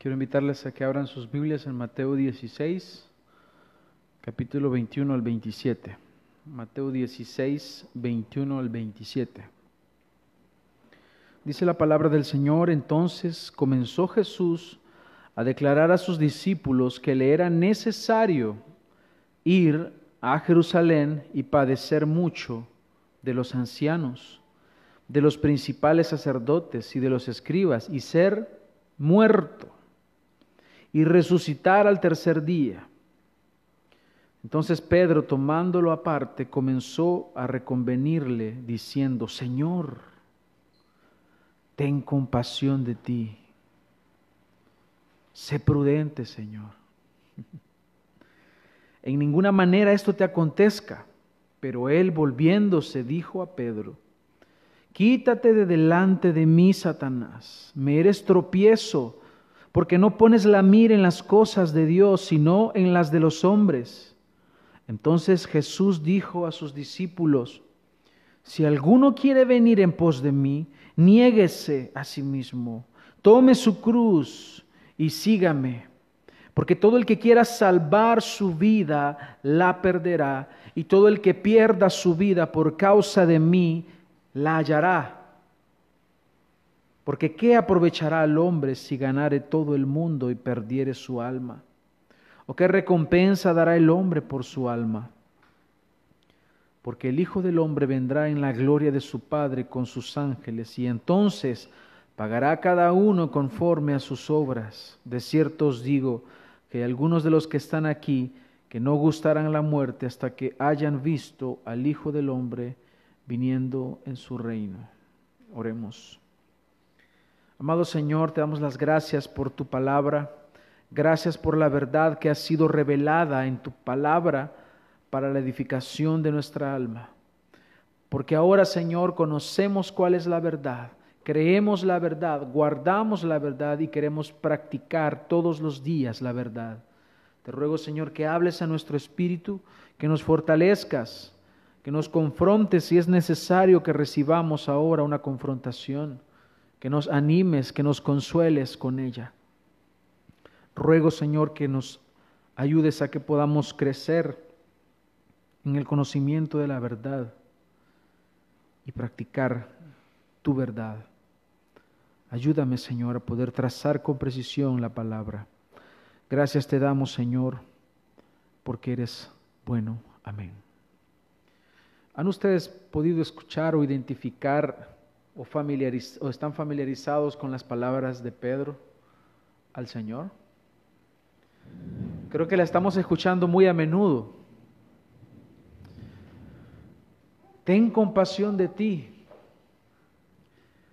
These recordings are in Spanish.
Quiero invitarles a que abran sus Biblias en Mateo 16, capítulo 21 al 27. Mateo 16, 21 al 27. Dice la palabra del Señor, entonces comenzó Jesús a declarar a sus discípulos que le era necesario ir a Jerusalén y padecer mucho de los ancianos, de los principales sacerdotes y de los escribas, y ser muerto y resucitar al tercer día. Entonces Pedro, tomándolo aparte, comenzó a reconvenirle, diciendo, Señor, ten compasión de ti. Sé prudente, Señor. En ninguna manera esto te acontezca. Pero él, volviéndose, dijo a Pedro, Quítate de delante de mí, Satanás, me eres tropiezo porque no pones la mira en las cosas de Dios, sino en las de los hombres. Entonces Jesús dijo a sus discípulos, si alguno quiere venir en pos de mí, niéguese a sí mismo, tome su cruz y sígame. Porque todo el que quiera salvar su vida, la perderá, y todo el que pierda su vida por causa de mí, la hallará. Porque ¿qué aprovechará al hombre si ganare todo el mundo y perdiere su alma? ¿O qué recompensa dará el hombre por su alma? Porque el Hijo del Hombre vendrá en la gloria de su Padre con sus ángeles y entonces pagará cada uno conforme a sus obras. De cierto os digo que hay algunos de los que están aquí que no gustarán la muerte hasta que hayan visto al Hijo del Hombre viniendo en su reino. Oremos. Amado Señor, te damos las gracias por tu palabra. Gracias por la verdad que ha sido revelada en tu palabra para la edificación de nuestra alma. Porque ahora, Señor, conocemos cuál es la verdad, creemos la verdad, guardamos la verdad y queremos practicar todos los días la verdad. Te ruego, Señor, que hables a nuestro espíritu, que nos fortalezcas, que nos confrontes si es necesario que recibamos ahora una confrontación que nos animes, que nos consueles con ella. Ruego, Señor, que nos ayudes a que podamos crecer en el conocimiento de la verdad y practicar tu verdad. Ayúdame, Señor, a poder trazar con precisión la palabra. Gracias te damos, Señor, porque eres bueno. Amén. ¿Han ustedes podido escuchar o identificar o, están familiarizados con las palabras de Pedro al Señor? Creo que la estamos escuchando muy a menudo. Ten compasión de ti.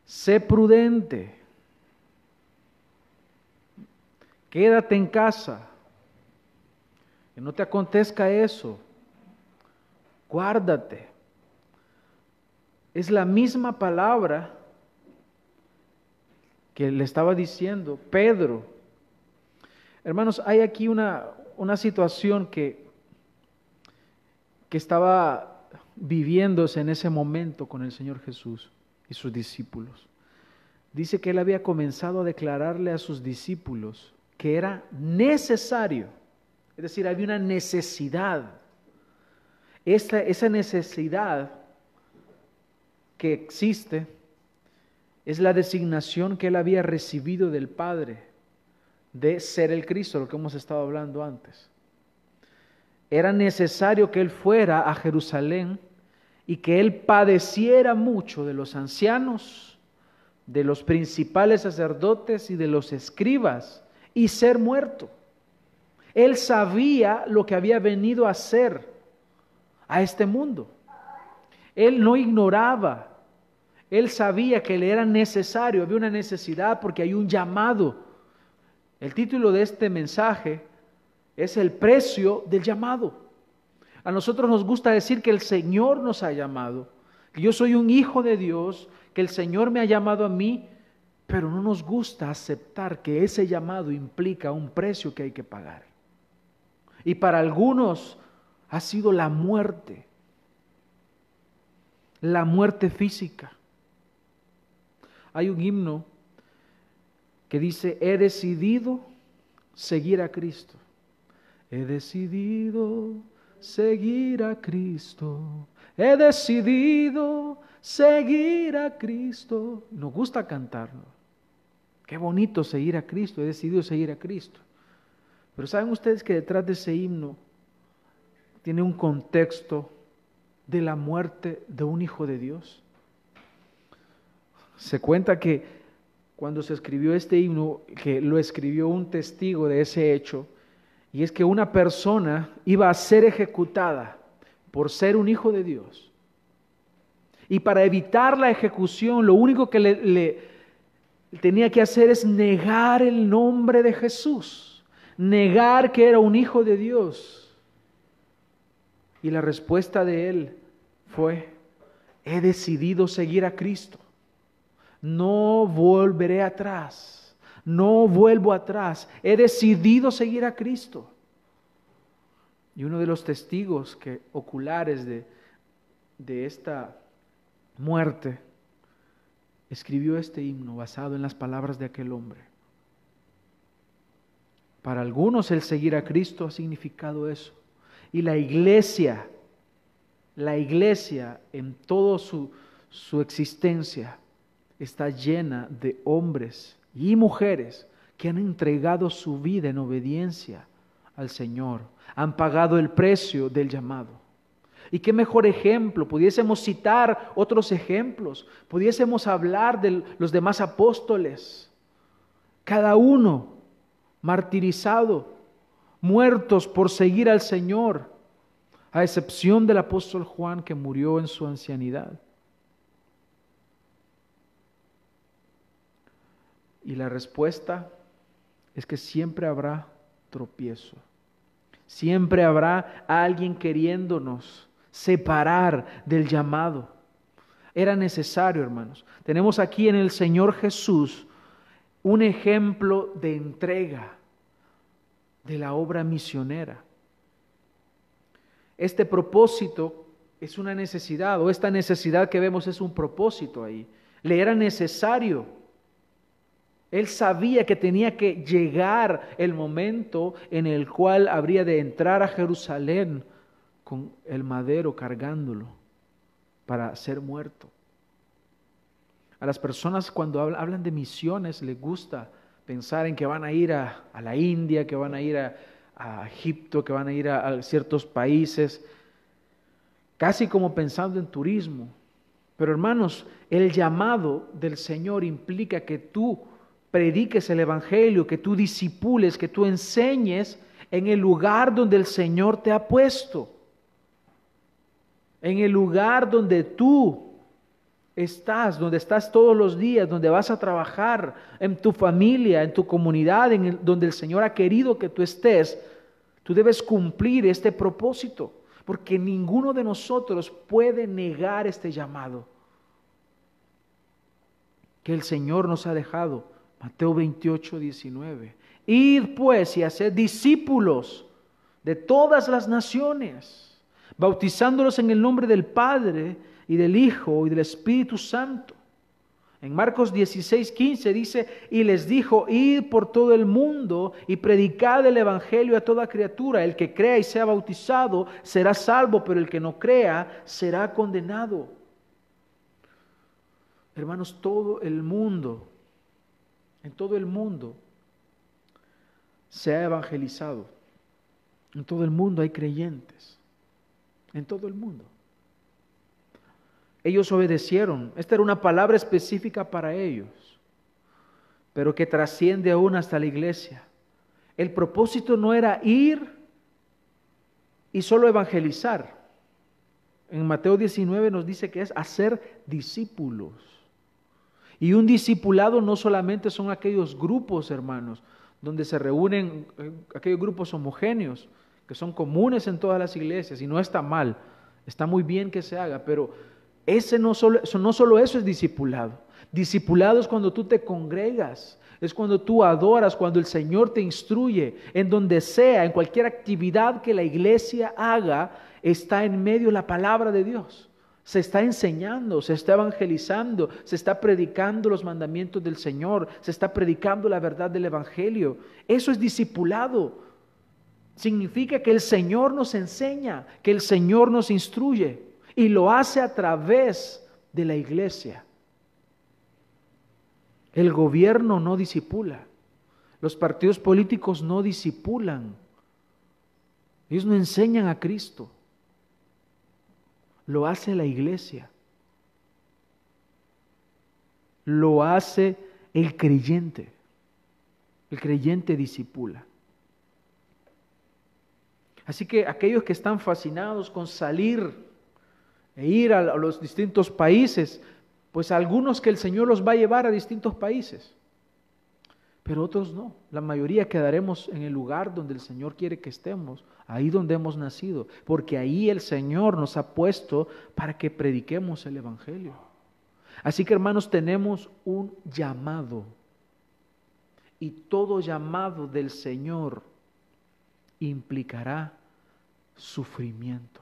Sé prudente. Quédate en casa. Que no te acontezca eso. Guárdate. Es la misma palabra que le estaba diciendo Pedro. Hermanos, hay aquí una, una situación que, que estaba viviéndose en ese momento con el Señor Jesús y sus discípulos. Dice que él había comenzado a declararle a sus discípulos que era necesario, es decir, había una necesidad. Esa necesidad que existe es la designación que él había recibido del Padre de ser el Cristo, lo que hemos estado hablando antes. Era necesario que él fuera a Jerusalén y que él padeciera mucho de los ancianos, de los principales sacerdotes y de los escribas y ser muerto. Él sabía lo que había venido a hacer a este mundo. Él no ignoraba, él sabía que le era necesario, había una necesidad porque hay un llamado. El título de este mensaje es el precio del llamado. A nosotros nos gusta decir que el Señor nos ha llamado, que yo soy un hijo de Dios, que el Señor me ha llamado a mí, pero no nos gusta aceptar que ese llamado implica un precio que hay que pagar. Y para algunos ha sido la muerte la muerte física. Hay un himno que dice, he decidido seguir a Cristo. He decidido seguir a Cristo. He decidido seguir a Cristo. Nos gusta cantarlo. Qué bonito seguir a Cristo. He decidido seguir a Cristo. Pero ¿saben ustedes que detrás de ese himno tiene un contexto de la muerte de un hijo de Dios? Se cuenta que cuando se escribió este himno, que lo escribió un testigo de ese hecho, y es que una persona iba a ser ejecutada por ser un hijo de Dios. Y para evitar la ejecución, lo único que le, tenía que hacer es negar el nombre de Jesús, negar que era un hijo de Dios. Y la respuesta de él fue, he decidido seguir a Cristo. No volveré atrás no vuelvo atrás, he decidido seguir a Cristo. Y uno de los testigos que, oculares de, de esta muerte escribió este himno basado en las palabras de aquel hombre. Para algunos el seguir a Cristo ha significado eso. Y la iglesia, la iglesia en toda su, su existencia está llena de hombres y mujeres que han entregado su vida en obediencia al Señor, han pagado el precio del llamado. Y qué mejor ejemplo, pudiésemos citar otros ejemplos, pudiésemos hablar de los demás apóstoles, cada uno martirizado, muertos por seguir al Señor, a excepción del apóstol Juan que murió en su ancianidad. Y la respuesta es que siempre habrá tropiezo. Siempre habrá alguien queriéndonos separar del llamado. Era necesario, hermanos. Tenemos aquí en el Señor Jesús un ejemplo de entrega de la obra misionera. Este propósito es una necesidad, o esta necesidad que vemos es un propósito ahí. Le era necesario él sabía que tenía que llegar el momento en el cual habría de entrar a Jerusalén con el madero cargándolo para ser muerto. A las personas cuando hablan de misiones les gusta pensar en que van a ir a, la India, que van a ir a, Egipto, que van a ir a ciertos países, casi como pensando en turismo. Pero hermanos, el llamado del Señor implica que tú prediques el Evangelio, que tú disipules, que tú enseñes en el lugar donde el Señor te ha puesto, en el lugar donde tú estás, donde estás todos los días, donde vas a trabajar, en tu familia, en tu comunidad, en donde el Señor ha querido que tú estés, tú debes cumplir este propósito, porque ninguno de nosotros puede negar este llamado que el Señor nos ha dejado Mateo 28, 19. Id pues y haced discípulos de todas las naciones, bautizándolos en el nombre del Padre y del Hijo y del Espíritu Santo. En Marcos 16, 15 dice, y les dijo, id por todo el mundo y predicad el Evangelio a toda criatura. El que crea y sea bautizado será salvo, pero el que no crea será condenado. Hermanos, todo el mundo en todo el mundo se ha evangelizado. En todo el mundo hay creyentes. En todo el mundo. Ellos obedecieron. Esta era una palabra específica para ellos, pero que trasciende aún hasta la iglesia. El propósito no era ir y solo evangelizar. En Mateo 19 nos dice que es hacer discípulos. Y un discipulado no solamente son aquellos grupos, hermanos, donde se reúnen eh, aquellos grupos homogéneos, que son comunes en todas las iglesias, y no está mal, está muy bien que se haga, pero ese no solo, no solo eso es discipulado. Discipulado es cuando tú te congregas, es cuando tú adoras, cuando el Señor te instruye, en donde sea, en cualquier actividad que la iglesia haga, está en medio la palabra de Dios. Se está enseñando, se está evangelizando, se está predicando los mandamientos del Señor, se está predicando la verdad del Evangelio. Eso es discipulado. Significa que el Señor nos enseña, que el Señor nos instruye y lo hace a través de la iglesia. El gobierno no disipula, los partidos políticos no disipulan, ellos no enseñan a Cristo, lo hace la iglesia, lo hace el creyente, el creyente disipula. Así que aquellos que están fascinados con salir e ir a los distintos países, pues algunos que el Señor los va a llevar a distintos países, pero otros no. La mayoría quedaremos en el lugar donde el Señor quiere que estemos, ahí donde hemos nacido, porque ahí el Señor nos ha puesto para que prediquemos el Evangelio. Así que hermanos, tenemos un llamado y todo llamado del Señor implicará sufrimiento.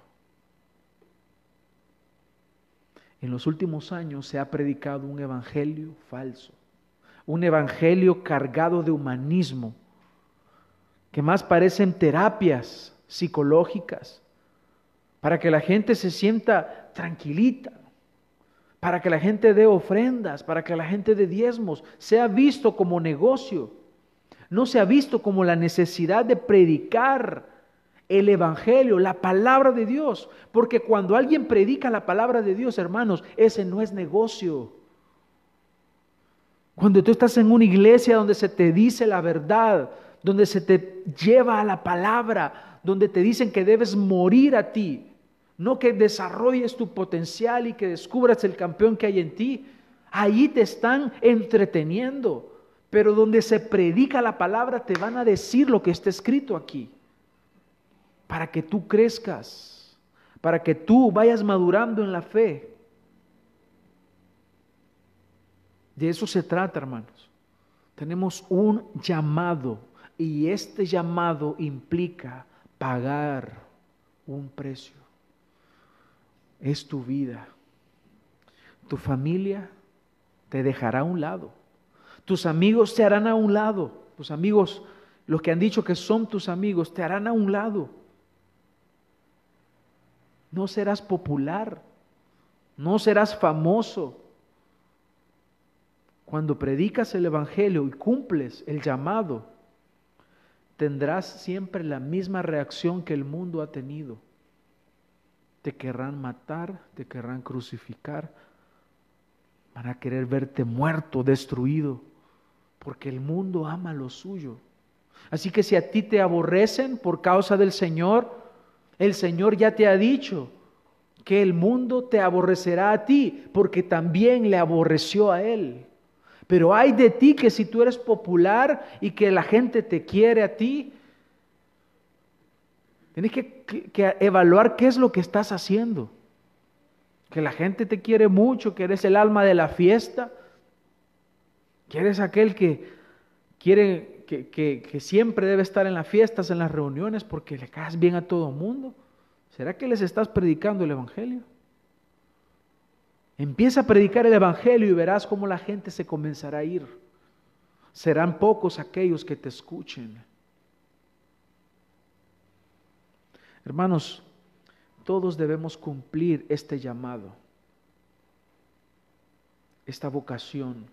En los últimos años se ha predicado un evangelio falso, un evangelio cargado de humanismo, que más parecen terapias psicológicas, para que la gente se sienta tranquilita, para que la gente dé ofrendas, para que la gente dé diezmos, sea visto como negocio, no se ha visto como la necesidad de predicar el Evangelio, la palabra de Dios. Porque cuando alguien predica la palabra de Dios, hermanos, ese no es negocio. Cuando tú estás en una iglesia donde se te dice la verdad, donde se te lleva a la palabra, donde te dicen que debes morir a ti, no que desarrolles tu potencial y que descubras el campeón que hay en ti, ahí te están entreteniendo. Pero donde se predica la palabra te van a decir lo que está escrito aquí para que tú crezcas, para que tú vayas madurando en la fe. De eso se trata, hermanos. Tenemos un llamado y este llamado implica pagar un precio. Es tu vida. Tu familia te dejará a un lado. Tus amigos te harán a un lado. Tus amigos, los que han dicho que son tus amigos, te harán a un lado no serás popular, no serás famoso. Cuando predicas el Evangelio y cumples el llamado, tendrás siempre la misma reacción que el mundo ha tenido. Te querrán matar, te querrán crucificar, van a querer verte muerto, destruido, porque el mundo ama lo suyo. Así que si a ti te aborrecen por causa del Señor, el Señor ya te ha dicho que el mundo te aborrecerá a ti, porque también le aborreció a Él. Pero hay de ti que si tú eres popular y que la gente te quiere a ti, tienes que, que, evaluar qué es lo que estás haciendo. Que la gente te quiere mucho, que eres el alma de la fiesta, que eres aquel que quiere que, siempre debe estar en las fiestas, en las reuniones, porque le caes bien a todo el mundo? ¿Será que les estás predicando el Evangelio? Empieza a predicar el Evangelio y verás cómo la gente se comenzará a ir. Serán pocos aquellos que te escuchen. Hermanos, todos debemos cumplir este llamado, esta vocación.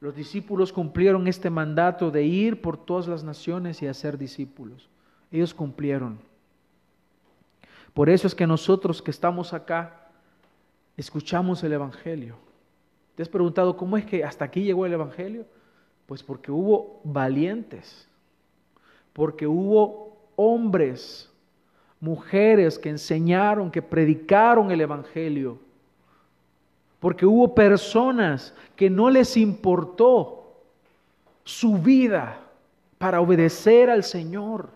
Los discípulos cumplieron este mandato de ir por todas las naciones y hacer discípulos. Ellos cumplieron. Por eso es que nosotros que estamos acá escuchamos el Evangelio. ¿Te has preguntado cómo es que hasta aquí llegó el Evangelio? Pues porque hubo valientes, porque hubo hombres, mujeres que enseñaron, que predicaron el Evangelio porque hubo personas que no les importó su vida para obedecer al Señor.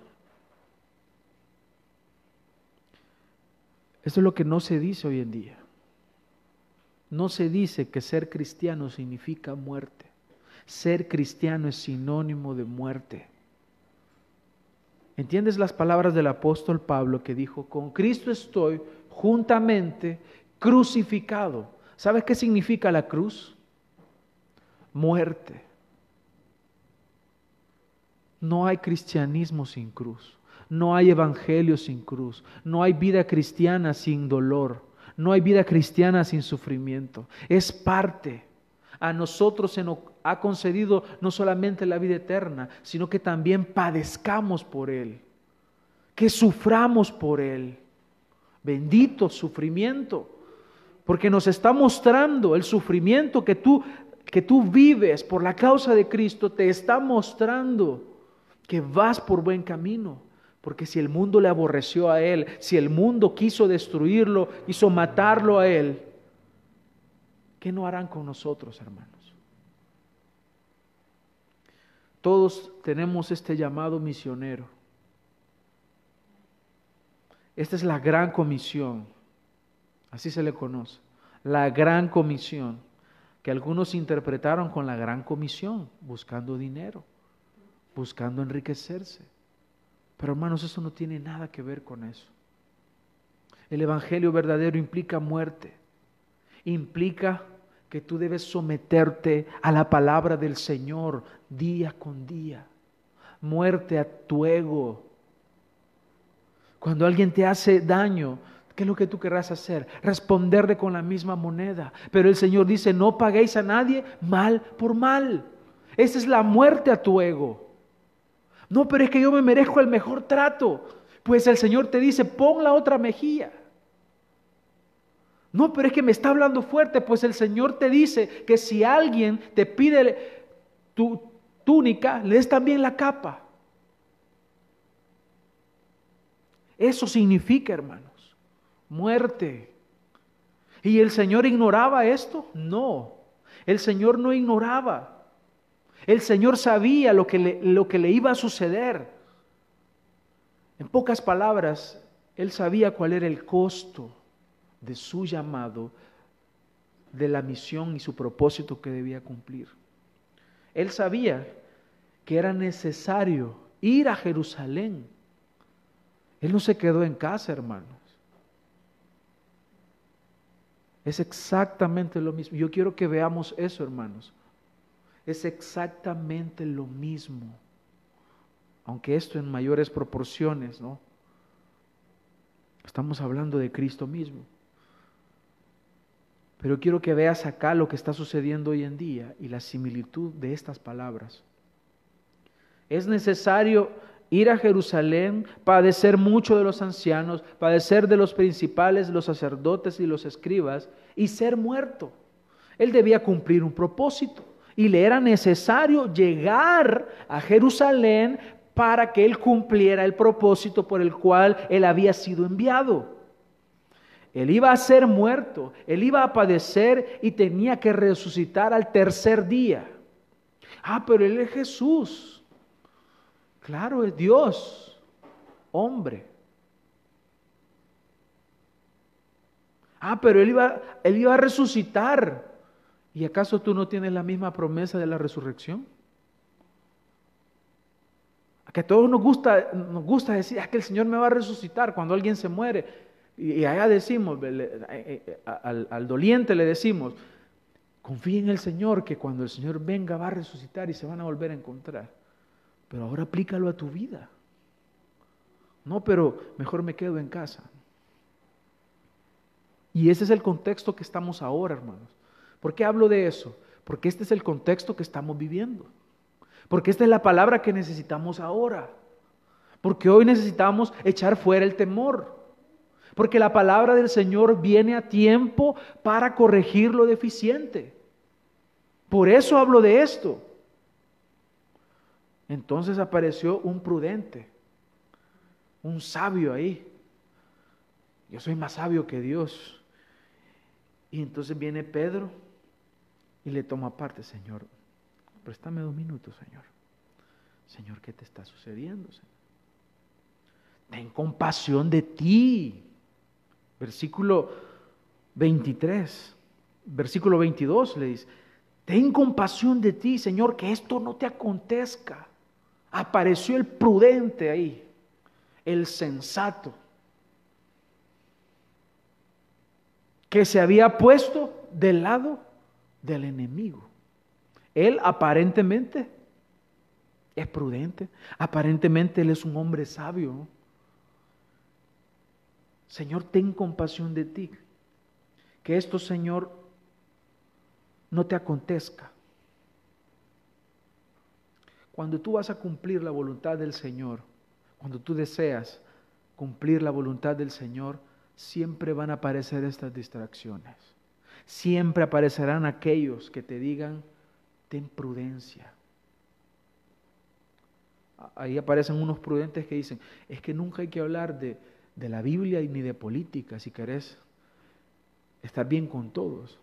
Esto es lo que no se dice hoy en día. No se dice que ser cristiano significa muerte. Ser cristiano es sinónimo de muerte. ¿Entiendes las palabras del apóstol Pablo que dijo, con Cristo estoy juntamente crucificado. ¿Sabes qué significa la cruz? Muerte. No hay cristianismo sin cruz. No hay evangelio sin cruz. No hay vida cristiana sin dolor. No hay vida cristiana sin sufrimiento. Es parte. A nosotros se nos ha concedido no solamente la vida eterna, sino que también padezcamos por Él. Que suframos por Él. Bendito sufrimiento. Porque nos está mostrando el sufrimiento que tú, que tú vives por la causa de Cristo, te está mostrando que vas por buen camino. Porque si el mundo le aborreció a Él, si el mundo quiso destruirlo, hizo matarlo a Él, ¿qué no harán con nosotros, hermanos? Todos tenemos este llamado misionero. Esta es la gran comisión, así se le conoce, la gran comisión, que algunos interpretaron con la gran comisión, buscando dinero, buscando enriquecerse. Pero hermanos, eso no tiene nada que ver con eso. El Evangelio verdadero implica muerte, implica que tú debes someterte a la palabra del Señor día con día, muerte a tu ego, cuando alguien te hace daño, ¿qué es lo que tú querrás hacer? Responderle con la misma moneda. Pero el Señor dice, no paguéis a nadie mal por mal. Esa es la muerte a tu ego. No, pero es que yo me merezco el mejor trato. Pues el Señor te dice, pon la otra mejilla. No, pero es que me está hablando fuerte, pues el Señor te dice que si alguien te pide tu túnica, le des también la capa. Eso significa, hermanos, muerte. ¿Y el Señor ignoraba esto? No, el Señor no ignoraba. El Señor sabía lo que le, lo que le iba a suceder. En pocas palabras, Él sabía cuál era el costo de su llamado, de la misión y su propósito que debía cumplir. Él sabía que era necesario ir a Jerusalén él no se quedó en casa, hermanos. Es exactamente lo mismo. Yo quiero que veamos eso, hermanos. Es exactamente lo mismo. Aunque esto en mayores proporciones, ¿no? Estamos hablando de Cristo mismo. Pero quiero que veas acá lo que está sucediendo hoy en día y la similitud de estas palabras. Es necesario ir a Jerusalén, padecer mucho de los ancianos, padecer de los principales, los sacerdotes y los escribas, y ser muerto. Él debía cumplir un propósito y le era necesario llegar a Jerusalén para que él cumpliera el propósito por el cual él había sido enviado. Él iba a ser muerto, él iba a padecer y tenía que resucitar al tercer día. Ah, pero él es Jesús. Claro, es Dios, hombre. Ah, pero él iba, él iba a resucitar. ¿Y acaso tú no tienes la misma promesa de la resurrección? A que a todos nos gusta, nos gusta decir, ah, que el Señor me va a resucitar cuando alguien se muere. Y, allá decimos, eh, eh, al, al doliente le decimos, confía en el Señor que cuando el Señor venga va a resucitar y se van a volver a encontrar. Pero ahora aplícalo a tu vida. No, pero mejor me quedo en casa. Y ese es el contexto que estamos ahora, hermanos. ¿Por qué hablo de eso? Porque este es el contexto que estamos viviendo. Porque esta es la palabra que necesitamos ahora. Porque hoy necesitamos echar fuera el temor. Porque la palabra del Señor viene a tiempo para corregir lo deficiente. Por eso hablo de esto. Entonces apareció un prudente, un sabio ahí. Yo soy más sabio que Dios. Y entonces viene Pedro y le toma parte, Señor, préstame dos minutos, Señor. Señor, ¿qué te está sucediendo? Ten compasión de ti. Versículo 23, versículo 22 le dice, ten compasión de ti, Señor, que esto no te acontezca apareció el prudente ahí, el sensato. que se había puesto del lado del enemigo. Él aparentemente es prudente, aparentemente él es un hombre sabio. Señor, ten compasión de ti. Que esto, Señor, no te acontezca. Cuando tú vas a cumplir la voluntad del Señor, cuando tú deseas cumplir la voluntad del Señor, siempre van a aparecer estas distracciones. Siempre aparecerán aquellos que te digan, ten prudencia. Ahí aparecen unos prudentes que dicen, es que nunca hay que hablar de, de la Biblia ni de política, si querés estar bien con todos.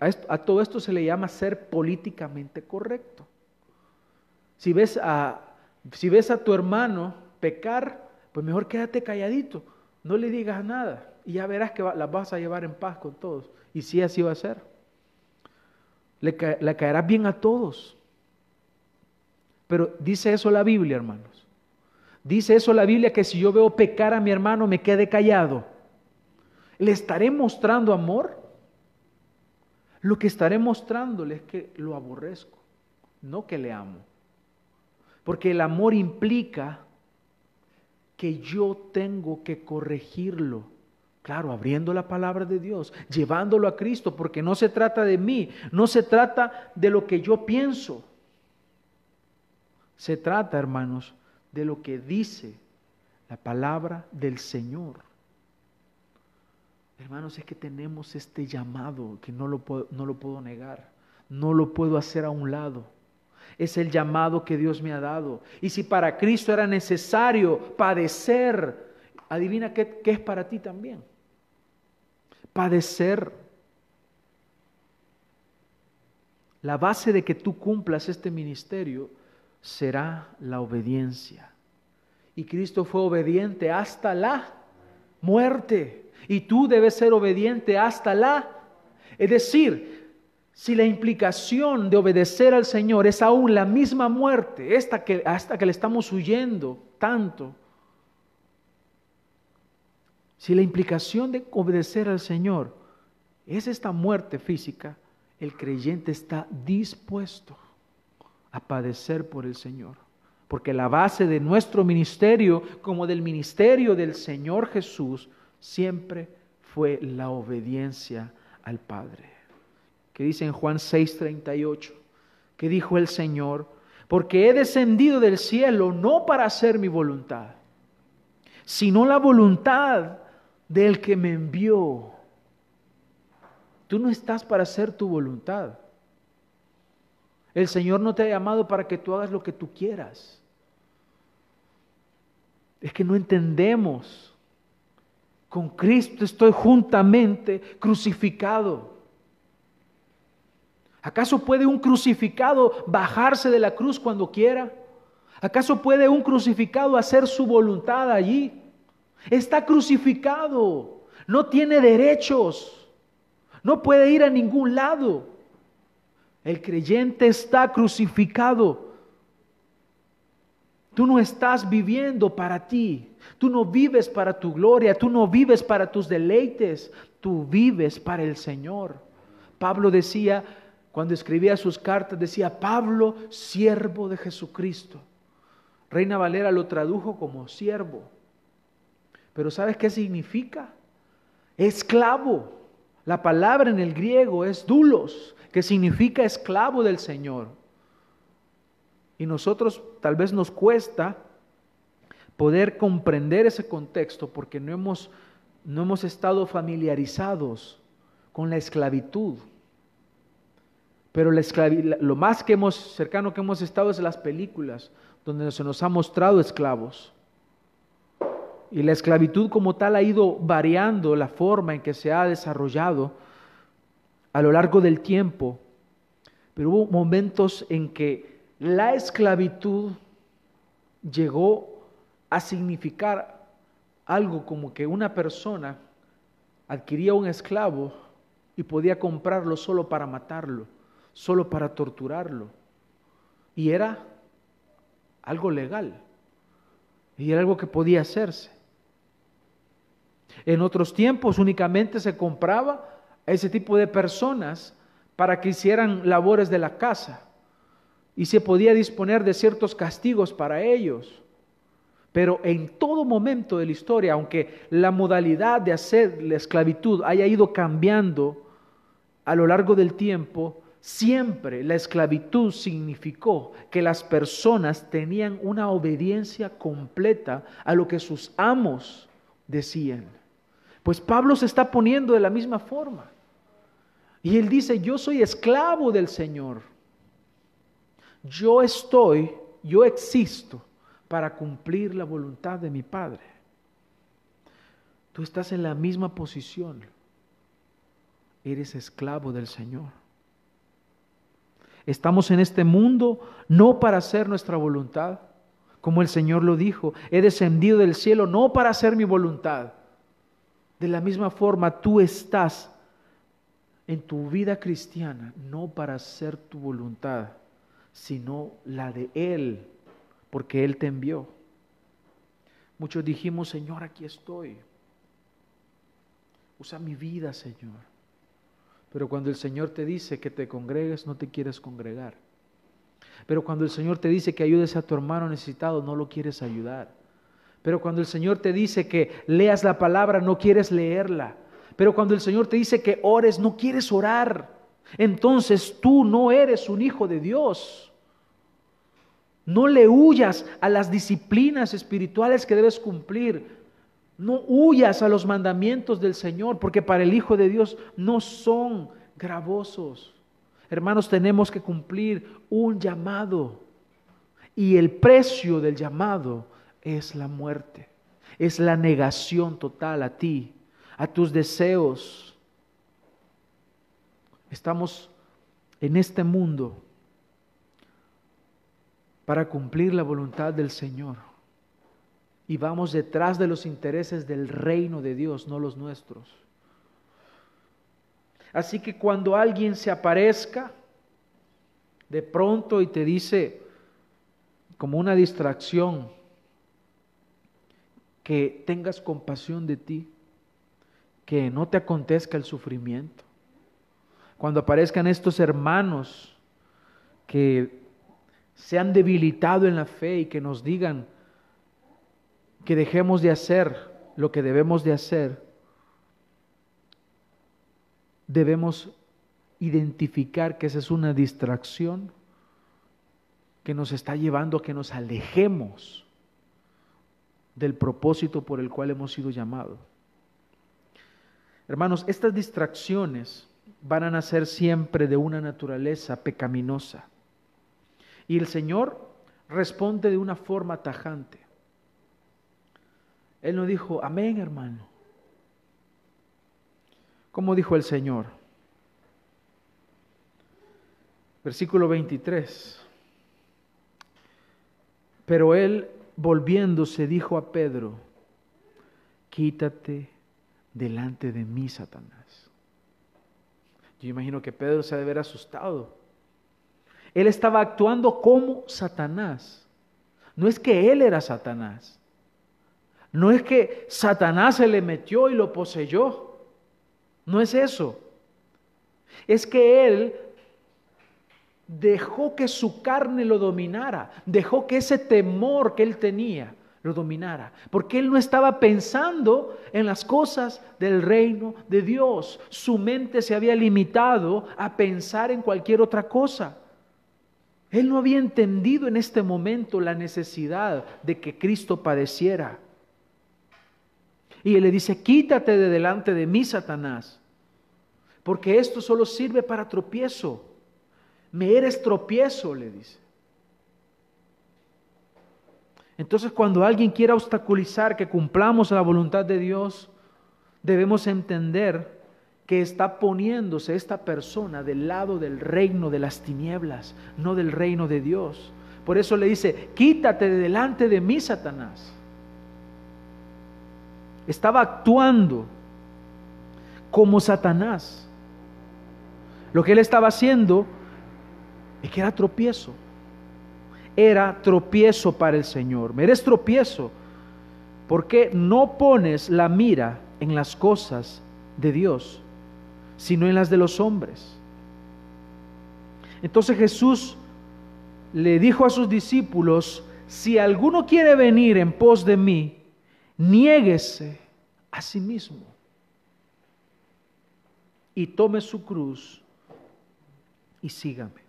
A, todo esto se le llama ser políticamente correcto. Si ves, a, si ves a tu hermano pecar, pues mejor quédate calladito, no le digas nada y ya verás que las vas a llevar en paz con todos. Y si así va a ser. Le, le caerás bien a todos. Pero dice eso la Biblia, hermanos. Dice eso la Biblia que si yo veo pecar a mi hermano me quede callado. ¿Le estaré mostrando amor? Lo que estaré mostrándole es que lo aborrezco, no que le amo. Porque el amor implica que yo tengo que corregirlo. Claro, abriendo la palabra de Dios, llevándolo a Cristo, porque no se trata de mí, no se trata de lo que yo pienso. Se trata, hermanos, de lo que dice la palabra del Señor. Hermanos, es que tenemos este llamado que no lo, puedo, no lo puedo negar, no lo puedo hacer a un lado. Es el llamado que Dios me ha dado. Y si para Cristo era necesario padecer, adivina qué, qué es para ti también. Padecer. La base de que tú cumplas este ministerio será la obediencia. Y Cristo fue obediente hasta la muerte. Y tú debes ser obediente hasta la... Es decir, si la implicación de obedecer al Señor es aún la misma muerte, esta que, hasta que le estamos huyendo tanto, si la implicación de obedecer al Señor es esta muerte física, el creyente está dispuesto a padecer por el Señor. Porque la base de nuestro ministerio, como del ministerio del Señor Jesús, siempre fue la obediencia al Padre. Que dice en Juan 6:38, que dijo el Señor, porque he descendido del cielo no para hacer mi voluntad, sino la voluntad del que me envió. Tú no estás para hacer tu voluntad. El Señor no te ha llamado para que tú hagas lo que tú quieras. Es que no entendemos. Con Cristo estoy juntamente crucificado. ¿Acaso puede un crucificado bajarse de la cruz cuando quiera? ¿Acaso puede un crucificado hacer su voluntad allí? Está crucificado, no tiene derechos, no puede ir a ningún lado. El creyente está crucificado. Tú no estás viviendo para ti. Tú no vives para tu gloria. Tú no vives para tus deleites. Tú vives para el Señor. Pablo decía, cuando escribía sus cartas, decía, Pablo, siervo de Jesucristo. Reina Valera lo tradujo como siervo. Pero ¿sabes qué significa? Esclavo. La palabra en el griego es dulos, que significa esclavo del Señor. Y nosotros tal vez nos cuesta poder comprender ese contexto porque no hemos, no hemos estado familiarizados con la esclavitud. Pero la lo más que hemos, cercano que hemos estado es las películas, donde se nos ha mostrado esclavos. Y la esclavitud como tal ha ido variando la forma en que se ha desarrollado a lo largo del tiempo, pero hubo momentos en que la esclavitud llegó a significar algo como que una persona adquiría un esclavo y podía comprarlo solo para matarlo, solo para torturarlo. Y era algo legal. Y era algo que podía hacerse. En otros tiempos únicamente se compraba a ese tipo de personas para que hicieran labores de la casa y se podía disponer de ciertos castigos para ellos. Pero en todo momento de la historia, aunque la modalidad de hacer la esclavitud haya ido cambiando a lo largo del tiempo, siempre la esclavitud significó que las personas tenían una obediencia completa a lo que sus amos decían. Pues Pablo se está poniendo de la misma forma. Y él dice, yo soy esclavo del Señor. Yo estoy, yo existo para cumplir la voluntad de mi Padre. Tú estás en la misma posición. Eres esclavo del Señor. Estamos en este mundo no para hacer nuestra voluntad, como el Señor lo dijo, he descendido del cielo no para hacer mi voluntad. De la misma forma, tú estás en tu vida cristiana no para hacer tu voluntad, sino la de Él porque Él te envió. Muchos dijimos, Señor, aquí estoy. Usa mi vida, Señor. Pero cuando el Señor te dice que te congregues, no te quieres congregar. Pero cuando el Señor te dice que ayudes a tu hermano necesitado, no lo quieres ayudar. Pero cuando el Señor te dice que leas la palabra, no quieres leerla. Pero cuando el Señor te dice que ores, no quieres orar. Entonces tú no eres un hijo de Dios. No le huyas a las disciplinas espirituales que debes cumplir. No huyas a los mandamientos del Señor, porque para el Hijo de Dios no son gravosos. Hermanos, tenemos que cumplir un llamado. Y el precio del llamado es la muerte. Es la negación total a ti, a tus deseos. Estamos en este mundo para cumplir la voluntad del Señor. Y vamos detrás de los intereses del reino de Dios, no los nuestros. Así que cuando alguien se aparezca de pronto y te dice como una distracción que tengas compasión de ti, que no te acontezca el sufrimiento. Cuando aparezcan estos hermanos que se han debilitado en la fe y que nos digan que dejemos de hacer lo que debemos de hacer, debemos identificar que esa es una distracción que nos está llevando a que nos alejemos del propósito por el cual hemos sido llamados. Hermanos, estas distracciones van a nacer siempre de una naturaleza pecaminosa. Y el Señor responde de una forma tajante. Él no dijo, amén hermano. ¿Cómo dijo el Señor? Versículo 23. Pero él, volviéndose, dijo a Pedro, quítate delante de mí, Satanás. Yo imagino que Pedro se ha de haber asustado él estaba actuando como Satanás. No es que él era Satanás. No es que Satanás se le metió y lo poseyó. No es eso. Es que él dejó que su carne lo dominara, dejó que ese temor que él tenía lo dominara, porque él no estaba pensando en las cosas del reino de Dios. Su mente se había limitado a pensar en cualquier otra cosa. Él no había entendido en este momento la necesidad de que Cristo padeciera. Y él le dice, quítate de delante de mí, Satanás, porque esto solo sirve para tropiezo. Me eres tropiezo, le dice. Entonces cuando alguien quiera obstaculizar que cumplamos la voluntad de Dios, debemos entender que está poniéndose esta persona del lado del reino de las tinieblas, no del reino de Dios. Por eso le dice, quítate de delante de mí, Satanás. Estaba actuando como Satanás. Lo que él estaba haciendo es que era tropiezo. Era tropiezo para el Señor. Me eres tropiezo porque no pones la mira en las cosas de Dios sino en las de los hombres. Entonces Jesús le dijo a sus discípulos, si alguno quiere venir en pos de mí, niéguese a sí mismo y tome su cruz y sígame.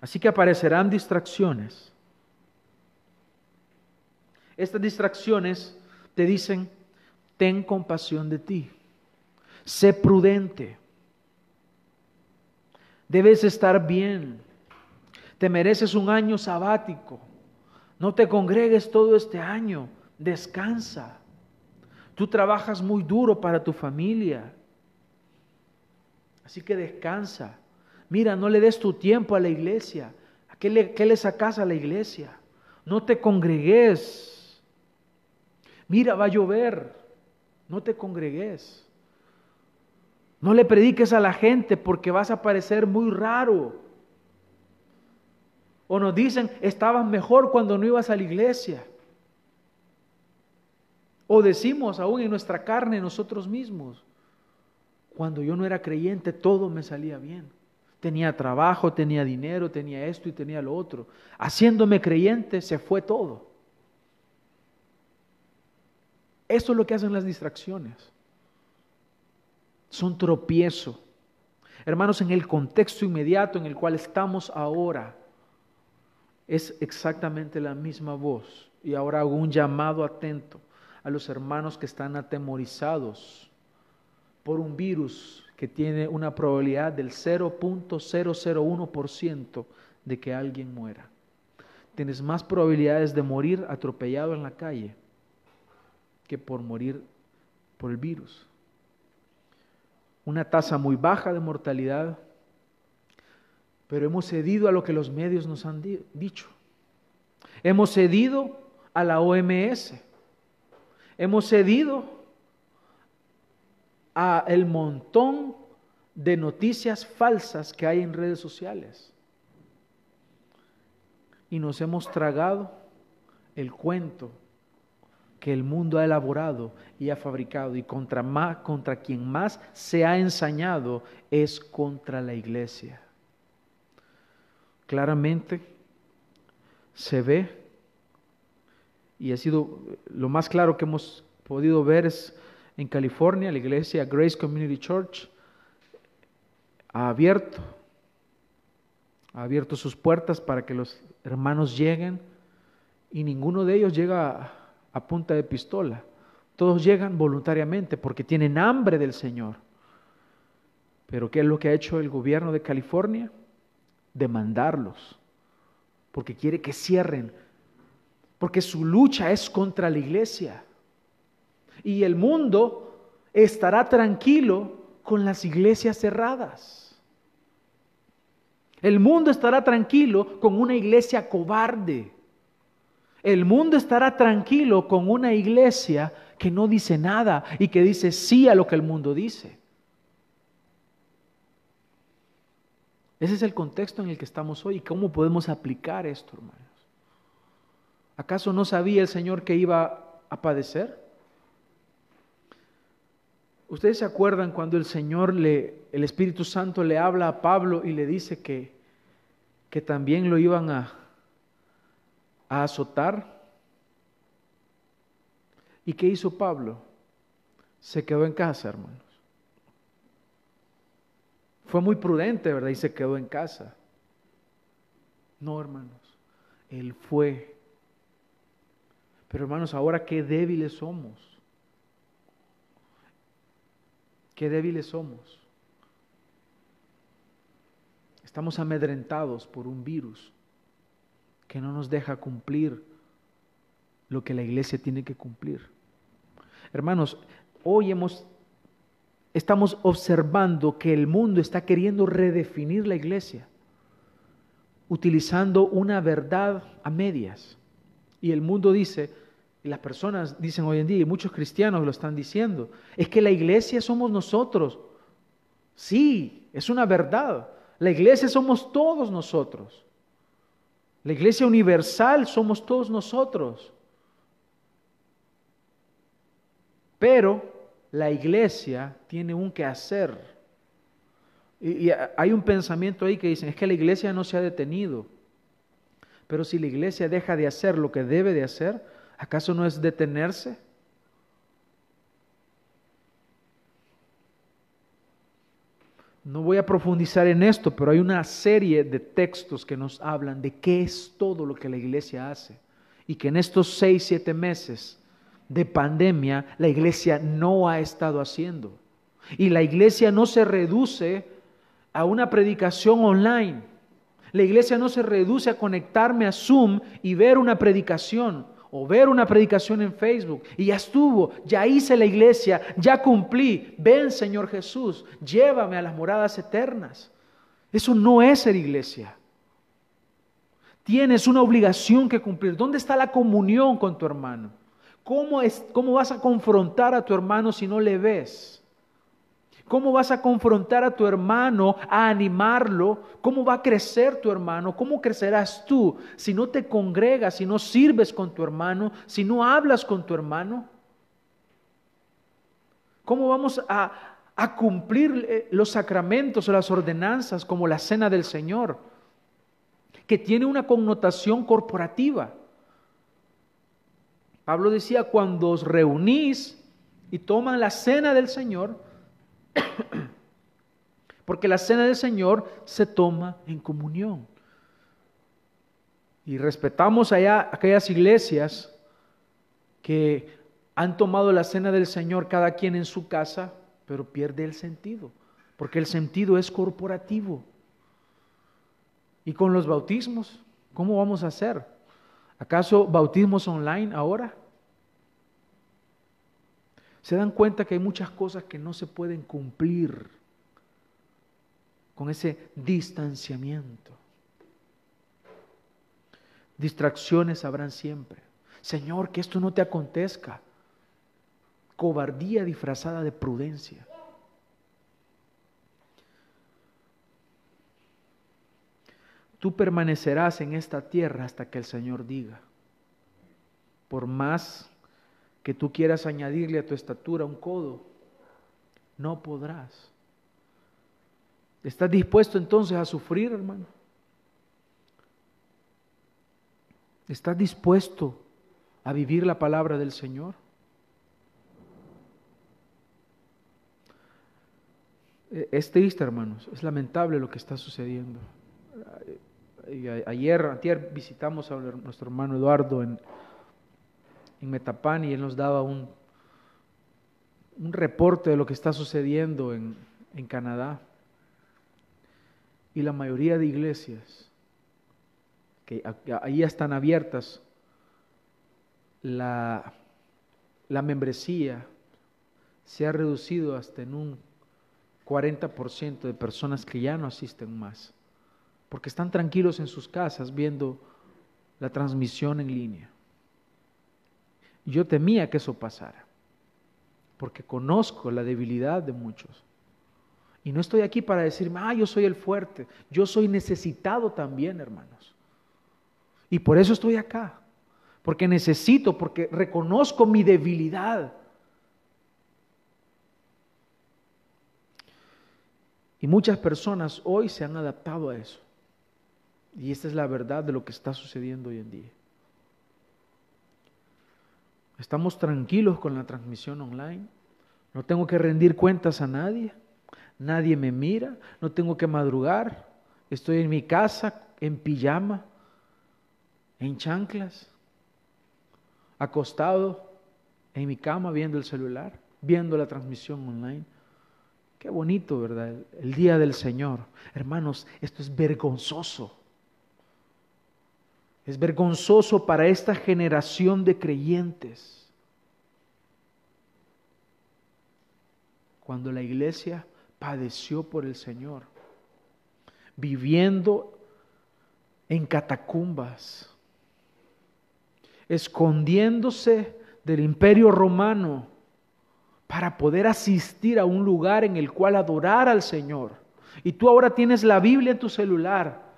Así que aparecerán distracciones. Estas distracciones te dicen, ten compasión de ti, sé prudente, debes estar bien, te mereces un año sabático, no te congregues todo este año, descansa. Tú trabajas muy duro para tu familia, así que descansa. Mira, no le des tu tiempo a la iglesia. ¿A qué le, qué le sacas a la iglesia? No te congregues. Mira, va a llover. No te congregues. No le prediques a la gente porque vas a parecer muy raro. O nos dicen, estabas mejor cuando no ibas a la iglesia. O decimos aún en nuestra carne nosotros mismos, cuando yo no era creyente todo me salía bien. Tenía trabajo, tenía dinero, tenía esto y tenía lo otro. Haciéndome creyente se fue todo. Eso es lo que hacen las distracciones. Son tropiezo. Hermanos, en el contexto inmediato en el cual estamos ahora, es exactamente la misma voz. Y ahora hago un llamado atento a los hermanos que están atemorizados por un virus que tiene una probabilidad del 0.001% de que alguien muera. Tienes más probabilidades de morir atropellado en la calle que por morir por el virus. Una tasa muy baja de mortalidad, pero hemos cedido a lo que los medios nos han dicho. Hemos cedido a la OMS. Hemos cedido a el montón de noticias falsas que hay en redes sociales. Y nos hemos tragado el cuento que el mundo ha elaborado y ha fabricado y contra, más, contra quien más se ha ensañado es contra la iglesia. Claramente se ve y ha sido lo más claro que hemos podido ver es en California, la iglesia Grace Community Church ha abierto, ha abierto sus puertas para que los hermanos lleguen y ninguno de ellos llega a, punta de pistola. Todos llegan voluntariamente porque tienen hambre del Señor. Pero ¿qué es lo que ha hecho el gobierno de California? Demandarlos, porque quiere que cierren, porque su lucha es contra la iglesia y el mundo estará tranquilo con las iglesias cerradas. El mundo estará tranquilo con una iglesia cobarde. El mundo estará tranquilo con una iglesia que no dice nada y que dice sí a lo que el mundo dice. Ese es el contexto en el que estamos hoy y cómo podemos aplicar esto, hermanos. ¿Acaso no sabía el Señor que iba a padecer? ¿Ustedes se acuerdan cuando el Señor, le, el Espíritu Santo le habla a Pablo y le dice que, que también lo iban a, a azotar? ¿Y qué hizo Pablo? Se quedó en casa, hermanos. Fue muy prudente, ¿verdad? Y se quedó en casa. No, hermanos. Él fue. Pero hermanos, ahora qué débiles somos. Qué débiles somos. Estamos amedrentados por un virus que no nos deja cumplir lo que la iglesia tiene que cumplir. Hermanos, hoy hemos estamos observando que el mundo está queriendo redefinir la iglesia utilizando una verdad a medias. Y el mundo dice, y las personas dicen hoy en día, y muchos cristianos lo están diciendo, es que la iglesia somos nosotros. Sí, es una verdad. La iglesia somos todos nosotros. La iglesia universal somos todos nosotros. Pero la iglesia tiene un quehacer. Y, y hay un pensamiento ahí que dicen, es que la iglesia no se ha detenido. Pero si la iglesia deja de hacer lo que debe de hacer, ¿acaso no es detenerse? No voy a profundizar en esto, pero hay una serie de textos que nos hablan de qué es todo lo que la iglesia hace. Y que en estos seis, siete meses de pandemia la iglesia no ha estado haciendo. Y la iglesia no se reduce a una predicación online. La iglesia no se reduce a conectarme a Zoom y ver una predicación o ver una predicación en Facebook y ya estuvo, ya hice la iglesia, ya cumplí. Ven Señor Jesús, llévame a las moradas eternas. Eso no es ser iglesia. Tienes una obligación que cumplir. ¿Dónde está la comunión con tu hermano? ¿Cómo, es, ¿Cómo vas a confrontar a tu hermano si no le ves? ¿Cómo vas a confrontar a tu hermano, a animarlo? ¿Cómo va a crecer tu hermano? ¿Cómo crecerás tú si no te congregas, si no sirves con tu hermano, si no hablas con tu hermano? ¿Cómo vamos a, a cumplir eh, los sacramentos o las ordenanzas como la cena del Señor, que tiene una connotación corporativa? Pablo decía, cuando os reunís y toman la cena del Señor, porque la cena del Señor se toma en comunión. Y respetamos allá aquellas iglesias que han tomado la cena del Señor cada quien en su casa, pero pierde el sentido, porque el sentido es corporativo. Y con los bautismos, ¿cómo vamos a hacer? ¿Acaso bautismos online ahora? Se dan cuenta que hay muchas cosas que no se pueden cumplir con ese distanciamiento. Distracciones habrán siempre. Señor, que esto no te acontezca. Cobardía disfrazada de prudencia. Tú permanecerás en esta tierra hasta que el Señor diga. Por más que tú quieras añadirle a tu estatura un codo, no podrás. ¿Estás dispuesto entonces a sufrir, hermano? ¿Estás dispuesto a vivir la palabra del Señor? E, es triste, hermanos, es lamentable lo que está sucediendo. Ayer, ayer visitamos a nuestro hermano Eduardo en, en Metapán y él nos daba un, un reporte de lo que está sucediendo en, en Canadá. Y la mayoría de iglesias que ahí están abiertas, la, la membresía se ha reducido hasta en un 40% de personas que ya no asisten más, porque están tranquilos en sus casas viendo la transmisión en línea. Yo temía que eso pasara, porque conozco la debilidad de muchos. Y no estoy aquí para decirme, ah, yo soy el fuerte, yo soy necesitado también, hermanos. Y por eso estoy acá, porque necesito, porque reconozco mi debilidad. Y muchas personas hoy se han adaptado a eso. Y esta es la verdad de lo que está sucediendo hoy en día. Estamos tranquilos con la transmisión online. No tengo que rendir cuentas a nadie. Nadie me mira. No tengo que madrugar. Estoy en mi casa, en pijama, en chanclas, acostado en mi cama viendo el celular, viendo la transmisión online. Qué bonito, ¿verdad? El día del Señor. Hermanos, esto es vergonzoso. Es vergonzoso para esta generación de creyentes. Cuando la iglesia padeció por el Señor, viviendo en catacumbas, escondiéndose del imperio romano para poder asistir a un lugar en el cual adorar al Señor. Y tú ahora tienes la Biblia en tu celular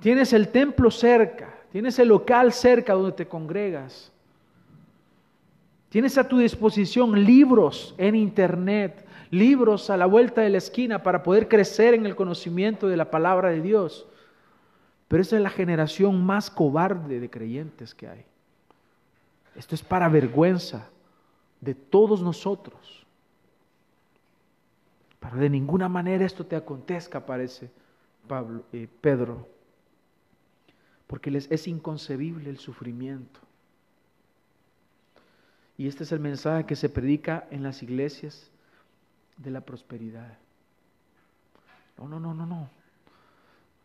Tienes el templo cerca, tienes el local cerca donde te congregas. Tienes a tu disposición libros en internet, libros a la vuelta de la esquina para poder crecer en el conocimiento de la palabra de Dios. Pero esa es la generación más cobarde de creyentes que hay. Esto es para vergüenza de todos nosotros. Para de ninguna manera esto te acontezca, parece Pablo, eh, Pedro, porque les es inconcebible el sufrimiento. Y este es el mensaje que se predica en las iglesias de la prosperidad. No, no, no, no, no.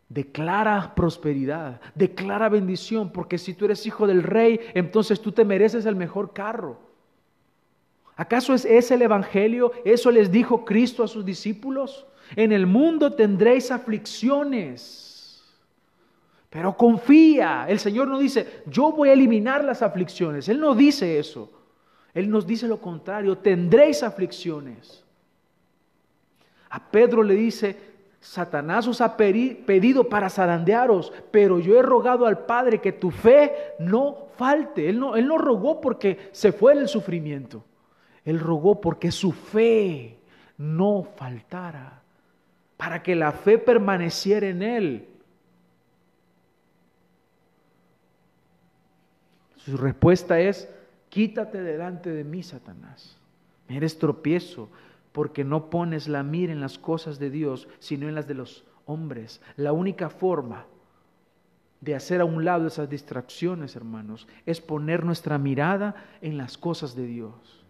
Declara prosperidad, declara bendición, porque si tú eres hijo del rey, entonces tú te mereces el mejor carro. ¿Acaso es ese el Evangelio? ¿Eso les dijo Cristo a sus discípulos? En el mundo tendréis aflicciones, pero confía. El Señor no dice, yo voy a eliminar las aflicciones. Él no dice eso. Él nos dice lo contrario, tendréis aflicciones. A Pedro le dice, Satanás os ha pedido para zarandearos, pero yo he rogado al Padre que tu fe no falte. Él no, él no rogó porque se fue el sufrimiento. Él rogó porque su fe no faltara, para que la fe permaneciera en él. Su respuesta es, quítate delante de mí, Satanás. Eres tropiezo porque no pones la mira en las cosas de Dios, sino en las de los hombres. La única forma de hacer a un lado esas distracciones, hermanos, es poner nuestra mirada en las cosas de Dios.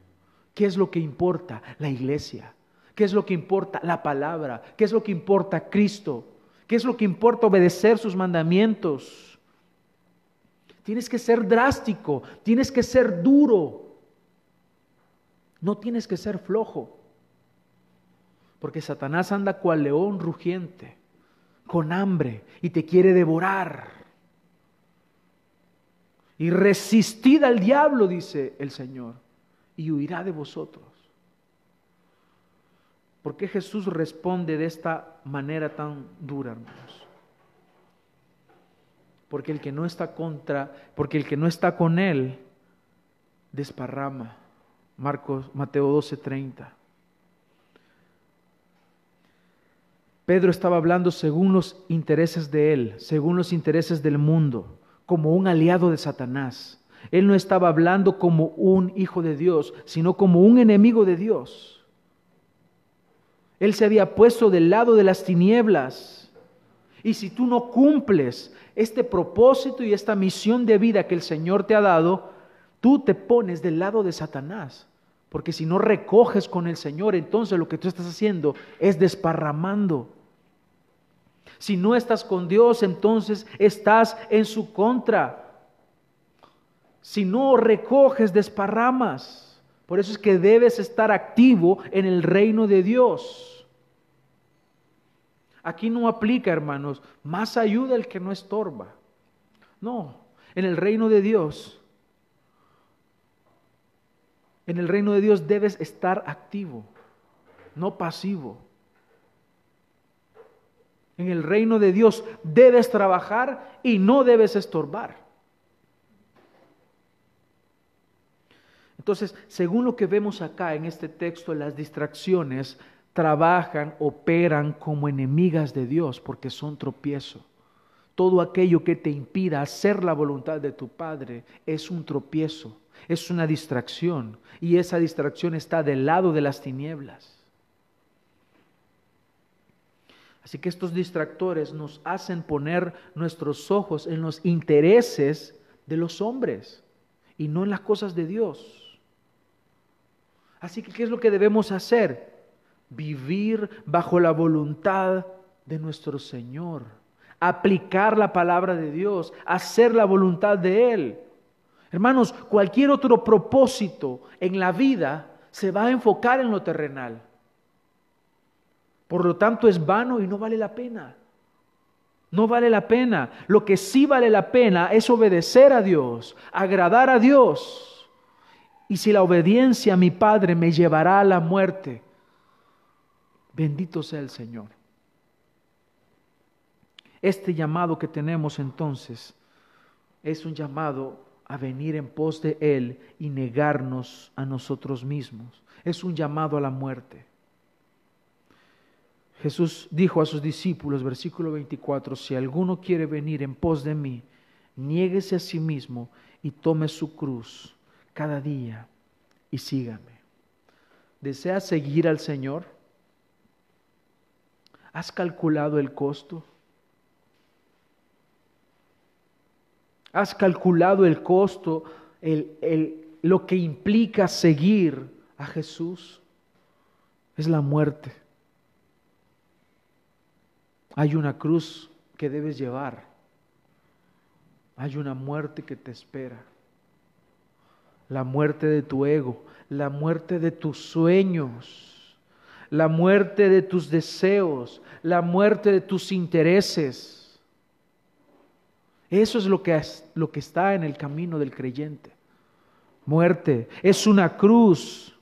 ¿Qué es lo que importa? La iglesia. ¿Qué es lo que importa? La palabra. ¿Qué es lo que importa? Cristo. ¿Qué es lo que importa? Obedecer sus mandamientos. Tienes que ser drástico, tienes que ser duro. No tienes que ser flojo. Porque Satanás anda cual león rugiente, con hambre, y te quiere devorar. Y resistid al diablo, dice el Señor y huirá de vosotros. ¿Por qué Jesús responde de esta manera tan dura, hermanos? Porque el que no está contra, porque el que no está con él desparrama. Marcos Mateo 12:30. Pedro estaba hablando según los intereses de él, según los intereses del mundo, como un aliado de Satanás. Él no estaba hablando como un hijo de Dios, sino como un enemigo de Dios. Él se había puesto del lado de las tinieblas. Y si tú no cumples este propósito y esta misión de vida que el Señor te ha dado, tú te pones del lado de Satanás. Porque si no recoges con el Señor, entonces lo que tú estás haciendo es desparramando. Si no estás con Dios, entonces estás en su contra. Si no recoges, desparramas. Por eso es que debes estar activo en el reino de Dios. Aquí no aplica, hermanos, más ayuda el que no estorba. No, en el reino de Dios, en el reino de Dios debes estar activo, no pasivo. En el reino de Dios debes trabajar y no debes estorbar. Entonces, según lo que vemos acá en este texto, las distracciones trabajan, operan como enemigas de Dios porque son tropiezo. Todo aquello que te impida hacer la voluntad de tu Padre es un tropiezo, es una distracción y esa distracción está del lado de las tinieblas. Así que estos distractores nos hacen poner nuestros ojos en los intereses de los hombres y no en las cosas de Dios. Así que, ¿qué es lo que debemos hacer? Vivir bajo la voluntad de nuestro Señor, aplicar la palabra de Dios, hacer la voluntad de Él. Hermanos, cualquier otro propósito en la vida se va a enfocar en lo terrenal. Por lo tanto, es vano y no vale la pena. No vale la pena. Lo que sí vale la pena es obedecer a Dios, agradar a Dios y si la obediencia a mi Padre me llevará a la muerte, bendito sea el Señor. Este llamado que tenemos entonces es un llamado a venir en pos de Él y negarnos a nosotros mismos. Es un llamado a la muerte. Jesús dijo a sus discípulos, versículo 24, si alguno quiere venir en pos de mí, niéguese a sí mismo y tome su cruz cada día y sígame. ¿Deseas seguir al Señor? ¿Has calculado el costo? ¿Has calculado el costo, el, lo que implica seguir a Jesús? Es la muerte. Hay una cruz que debes llevar. Hay una muerte que te espera. La muerte de tu ego, la muerte de tus sueños, la muerte de tus deseos, la muerte de tus intereses eso es lo que, es, lo que está en el camino del creyente. Muerte es una cruz.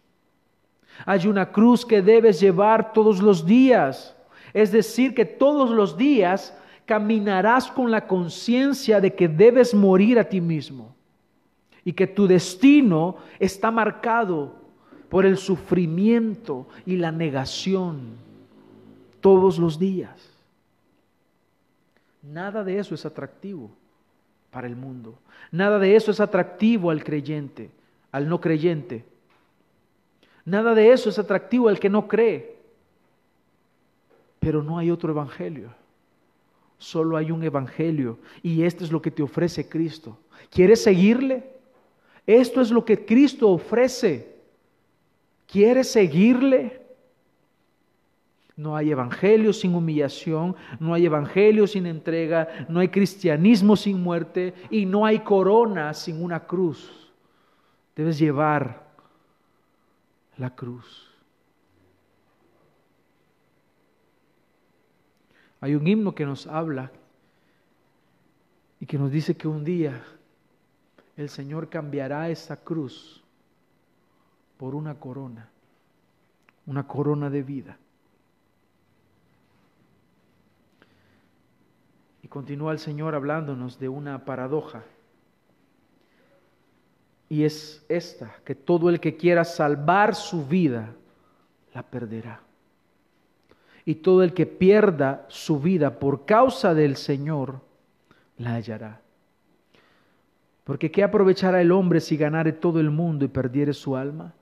Hay una cruz que debes llevar todos los días. Es decir, que todos los días caminarás con la conciencia de que debes morir a ti mismo y que tu destino está marcado por el sufrimiento y la negación todos los días. Nada de eso es atractivo para el mundo. Nada de eso es atractivo al creyente, al no creyente. Nada de eso es atractivo al que no cree. Pero no hay otro evangelio. Solo hay un evangelio y esto es lo que te ofrece Cristo. ¿Quieres seguirle? Esto es lo que Cristo ofrece. ¿Quieres seguirle? No hay evangelio sin humillación, no hay evangelio sin entrega, no hay cristianismo sin muerte y no hay corona sin una cruz. Debes llevar la cruz. Hay un himno que nos habla y que nos dice que un día el Señor cambiará esa cruz por una corona, una corona de vida. continúa el Señor hablándonos de una paradoja. Y es esta, que todo el que quiera salvar su vida, la perderá. Y todo el que pierda su vida por causa del Señor, la hallará. Porque ¿qué aprovechará el hombre si ganare todo el mundo y perdiere su alma?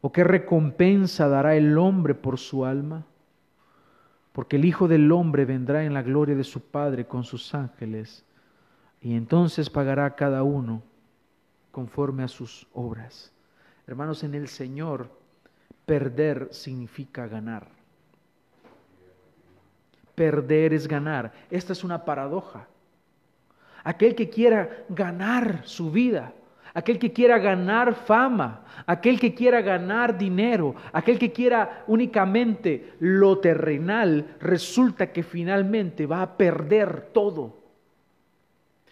¿O qué recompensa dará el hombre por su alma? porque el Hijo del Hombre vendrá en la gloria de su Padre con sus ángeles, y entonces pagará a cada uno conforme a sus obras. Hermanos, en el Señor, perder significa ganar. Perder es ganar. Esta es una paradoja. Aquel que quiera ganar su vida, aquel que quiera ganar fama, aquel que quiera ganar dinero, aquel que quiera únicamente lo terrenal, resulta que finalmente va a perder todo.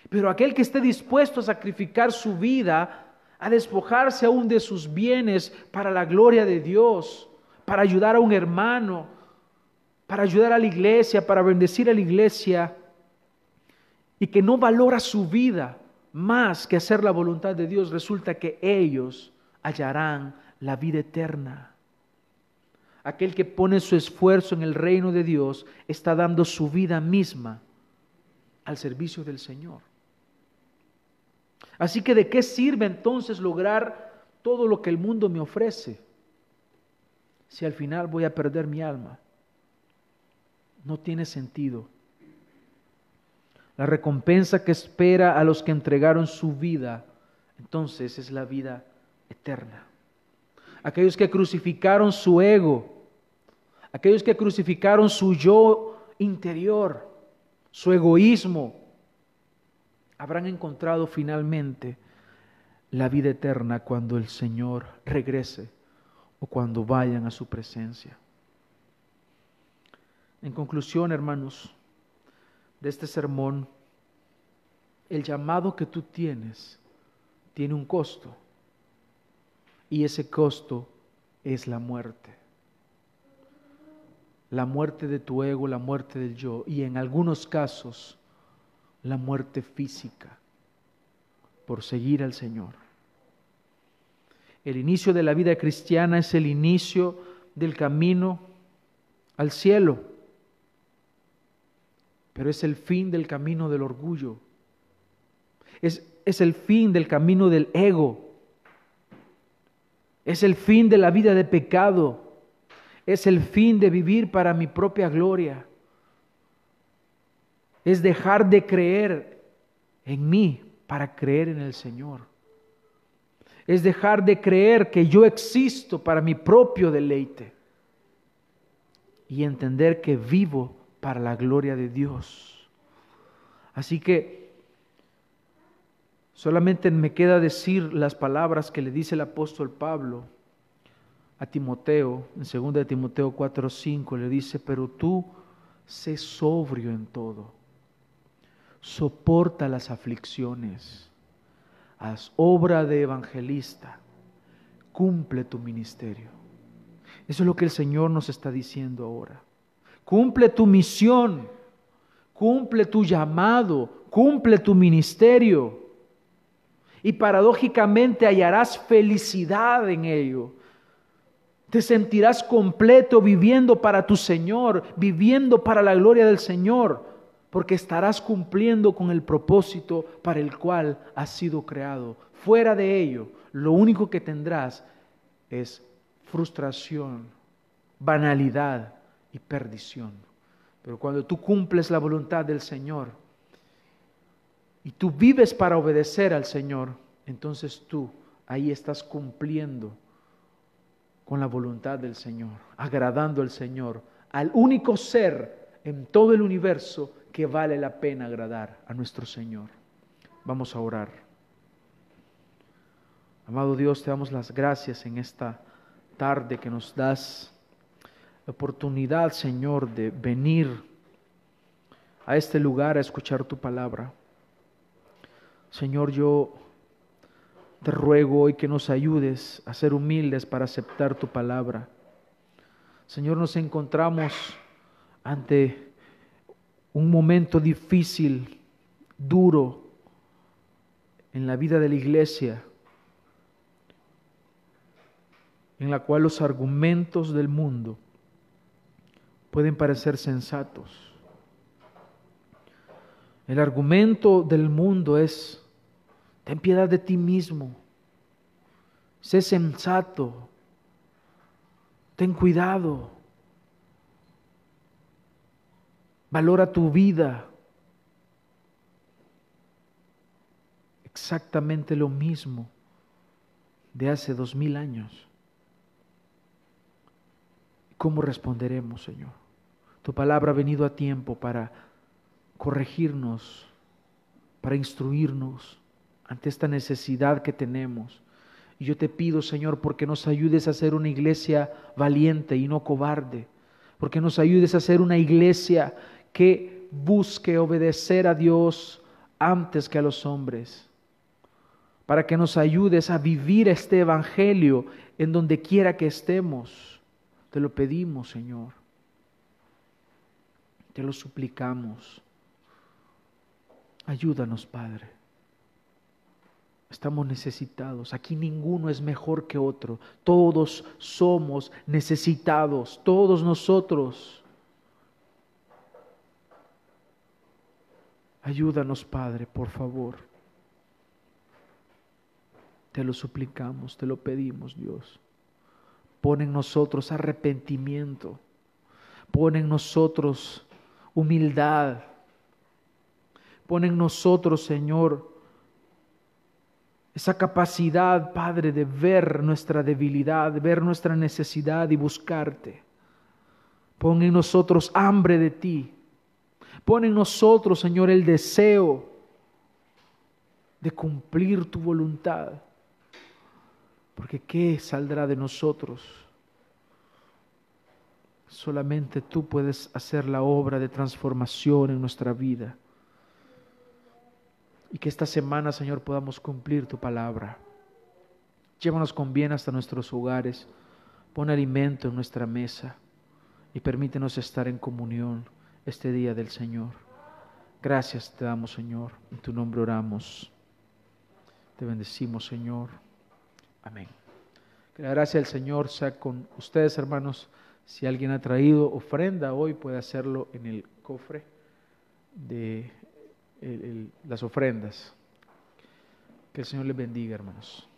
Pero aquel que esté dispuesto a sacrificar su vida, a despojarse aún de sus bienes para la gloria de Dios, para ayudar a un hermano, para ayudar a la iglesia, para bendecir a la iglesia, y que no valora su vida, más que hacer la voluntad de Dios, resulta que ellos hallarán la vida eterna. Aquel que pone su esfuerzo en el reino de Dios está dando su vida misma al servicio del Señor. Así que ¿de qué sirve entonces lograr todo lo que el mundo me ofrece si al final voy a perder mi alma? No tiene sentido. La recompensa que espera a los que entregaron su vida, entonces es la vida eterna. Aquellos que crucificaron su ego, aquellos que crucificaron su yo interior, su egoísmo, habrán encontrado finalmente la vida eterna cuando el Señor regrese o cuando vayan a su presencia. En conclusión, hermanos, de este sermón, el llamado que tú tienes tiene un costo y ese costo es la muerte. La muerte de tu ego, la muerte del yo y en algunos casos la muerte física, por seguir al Señor. El inicio de la vida cristiana es el inicio del camino al cielo, pero es el fin del camino del orgullo, es, es el fin del camino del ego, es el fin de la vida de pecado, es el fin de vivir para mi propia gloria, es dejar de creer en mí para creer en el Señor. Es dejar de creer que yo existo para mi propio deleite y entender que vivo para la gloria de Dios. Así que solamente me queda decir las palabras que le dice el apóstol Pablo a Timoteo, en 2 de Timoteo 4:5 le dice, "Pero tú sé sobrio en todo. Soporta las aflicciones. Haz obra de evangelista. Cumple tu ministerio." Eso es lo que el Señor nos está diciendo ahora. Cumple tu misión, cumple tu llamado, cumple tu ministerio. Y paradójicamente hallarás felicidad en ello. Te sentirás completo viviendo para tu Señor, viviendo para la gloria del Señor, porque estarás cumpliendo con el propósito para el cual has sido creado. Fuera de ello, lo único que tendrás es frustración, banalidad y perdición. Pero cuando tú cumples la voluntad del Señor y tú vives para obedecer al Señor, entonces tú ahí estás cumpliendo con la voluntad del Señor, agradando al Señor, al único ser en todo el universo que vale la pena agradar a nuestro Señor. Vamos a orar. Amado Dios, te damos las gracias en esta tarde que nos das oportunidad, Señor, de venir a este lugar a escuchar tu palabra. Señor, yo te ruego hoy que nos ayudes a ser humildes para aceptar tu palabra. Señor, nos encontramos ante un momento difícil, duro en la vida de la iglesia, en la cual los argumentos del mundo pueden parecer sensatos. El argumento del mundo es Ten piedad de ti mismo. Sé sensato. Ten cuidado. Valora tu vida. Exactamente lo mismo de hace dos mil años. ¿Cómo responderemos, Señor? Tu palabra ha venido a tiempo para corregirnos, para instruirnos, ante esta necesidad que tenemos. Y yo te pido, Señor, porque nos ayudes a ser una iglesia valiente y no cobarde, porque nos ayudes a ser una iglesia que busque obedecer a Dios antes que a los hombres, para que nos ayudes a vivir este Evangelio en donde quiera que estemos. Te lo pedimos, Señor. Te lo suplicamos. Ayúdanos, Padre. Estamos necesitados. Aquí ninguno es mejor que otro. Todos somos necesitados. Todos nosotros. Ayúdanos, Padre, por favor. Te lo suplicamos, te lo pedimos, Dios. Pon en nosotros arrepentimiento. Pon en nosotros humildad. Pon en nosotros, Señor, esa capacidad, Padre, de ver nuestra debilidad, ver nuestra necesidad y buscarte. Pon en nosotros hambre de ti. Pon en nosotros, Señor, el deseo de cumplir tu voluntad. Porque ¿qué saldrá de nosotros? Solamente tú puedes hacer la obra de transformación en nuestra vida y que esta semana, Señor, podamos cumplir tu palabra. Llévanos con bien hasta nuestros hogares, pon alimento en nuestra mesa y permítenos estar en comunión este día del Señor. Gracias te damos, Señor. En tu nombre oramos. Te bendecimos, Señor. Amén. Que la gracia del Señor sea con ustedes, hermanos. Si alguien ha traído ofrenda hoy, puede hacerlo en el cofre de las ofrendas. Que el Señor les bendiga, hermanos.